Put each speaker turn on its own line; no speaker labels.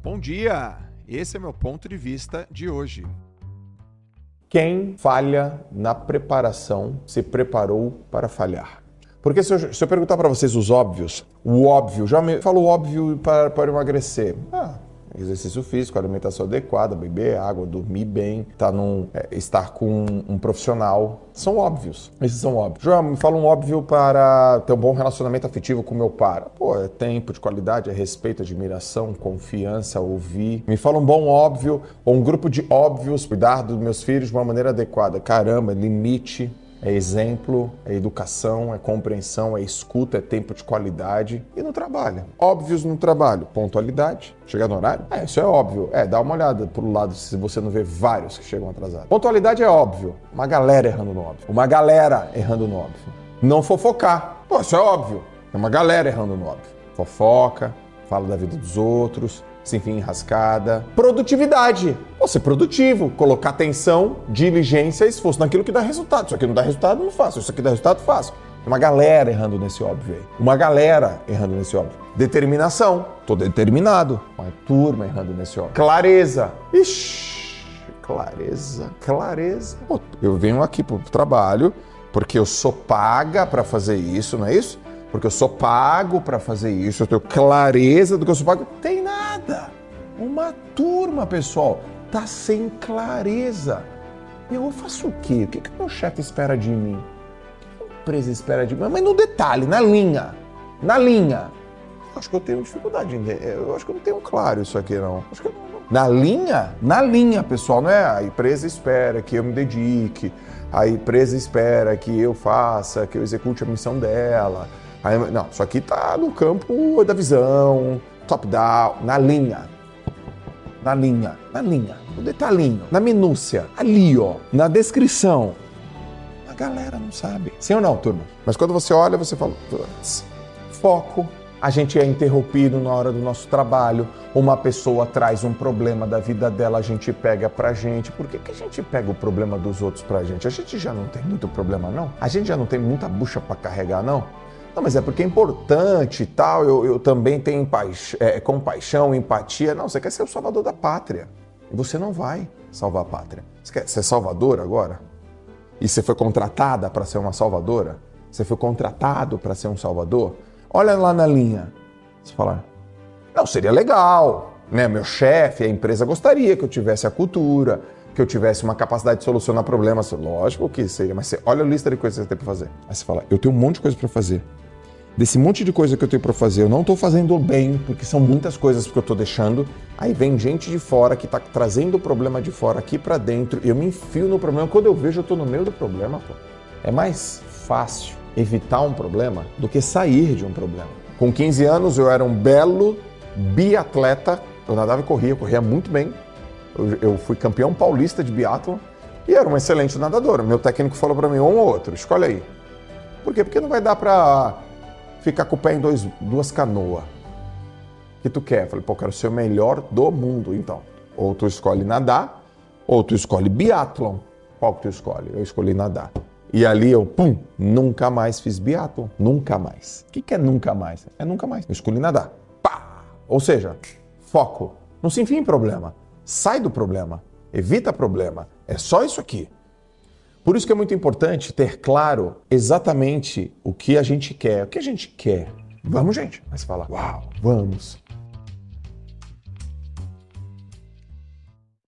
Bom dia! Esse é meu ponto de vista de hoje.
Quem falha na preparação se preparou para falhar. Porque se eu, se eu perguntar para vocês os óbvios, o óbvio, já me falou óbvio para, para emagrecer. Ah, exercício físico, alimentação adequada, beber água, dormir bem, tá num, é, estar com um, um, profissional. São óbvios. Esses são óbvios. João, me fala um óbvio para ter um bom relacionamento afetivo com meu par. Pô, é tempo de qualidade, é respeito, admiração, confiança, ouvir. Me fala um bom óbvio ou um grupo de óbvios, cuidar dos meus filhos de uma maneira adequada. Caramba, limite é exemplo, é educação, é compreensão, é escuta, é tempo de qualidade. E no trabalho? Óbvios no trabalho. Pontualidade. Chegar no horário? É, isso é óbvio. É, dá uma olhada pro lado se você não vê vários que chegam atrasados. Pontualidade é óbvio. Uma galera errando no óbvio. Uma galera errando no óbvio. Não fofocar. Pô, isso é óbvio. É uma galera errando no óbvio. Fofoca, fala da vida dos outros, se enfia enrascada. Produtividade. Ou ser produtivo, colocar atenção, diligência e esforço naquilo que dá resultado. Isso aqui não dá resultado, não faço. Isso aqui dá resultado, faço. Uma galera errando nesse óbvio aí. Uma galera errando nesse óbvio. Determinação. Tô determinado. Uma turma errando nesse óbvio. Clareza. Ixi, clareza, clareza. Pô, eu venho aqui pro trabalho porque eu sou paga para fazer isso, não é isso? Porque eu sou pago para fazer isso, eu tenho clareza do que eu sou pago. Tem. Uma turma, pessoal, tá sem clareza. Eu faço o quê? O que, que meu chefe espera de mim? O que a empresa espera de mim? Mas no detalhe, na linha. Na linha. Eu acho que eu tenho dificuldade. Eu acho que eu não tenho claro isso aqui, não. Acho que eu não... Na linha? Na linha, pessoal, não é? A empresa espera que eu me dedique, a empresa espera que eu faça, que eu execute a missão dela. Não, isso aqui tá no campo da visão, top-down, na linha. Na linha, na linha, no detalhinho, na minúcia, ali, ó, na descrição. A galera não sabe. Sim ou não, turma? Mas quando você olha, você fala, foco. A gente é interrompido na hora do nosso trabalho, uma pessoa traz um problema da vida dela, a gente pega pra gente. Por que, que a gente pega o problema dos outros pra gente? A gente já não tem muito problema, não? A gente já não tem muita bucha para carregar, não? Não, mas é porque é importante e tal, eu, eu também tenho é, compaixão, empatia. Não, você quer ser o salvador da pátria. E você não vai salvar a pátria. Você quer ser salvador agora? E você foi contratada para ser uma salvadora? Você foi contratado para ser um salvador? Olha lá na linha. Você fala, não, seria legal, né? Meu chefe, a empresa gostaria que eu tivesse a cultura, que eu tivesse uma capacidade de solucionar problemas. Lógico que seria, mas você olha a lista de coisas que você tem para fazer. Aí você fala, eu tenho um monte de coisa para fazer desse monte de coisa que eu tenho para fazer, eu não estou fazendo bem, porque são muitas coisas que eu estou deixando. Aí vem gente de fora que está trazendo o problema de fora aqui para dentro, e eu me enfio no problema. Quando eu vejo, eu estou no meio do problema. Pô. É mais fácil evitar um problema do que sair de um problema. Com 15 anos, eu era um belo biatleta. Eu nadava e corria, eu corria muito bem. Eu, eu fui campeão paulista de biatlon e era um excelente nadador. Meu técnico falou para mim, um ou outro, escolhe aí. Por quê? Porque não vai dar para ficar com o pé em dois, duas canoas. O que tu quer? falei, pô, quero ser o melhor do mundo, então. Ou tu escolhe nadar, ou tu escolhe biatlon. Qual que tu escolhe? Eu escolhi nadar. E ali eu, pum, nunca mais fiz biatlon. Nunca mais. O que, que é nunca mais? É nunca mais. Eu escolhi nadar. Pá! Ou seja, foco. Não se enfia em problema. Sai do problema. Evita problema. É só isso aqui. Por isso que é muito importante ter claro exatamente o que a gente quer. O que a gente quer? Vamos, gente. Mas fala, uau, vamos.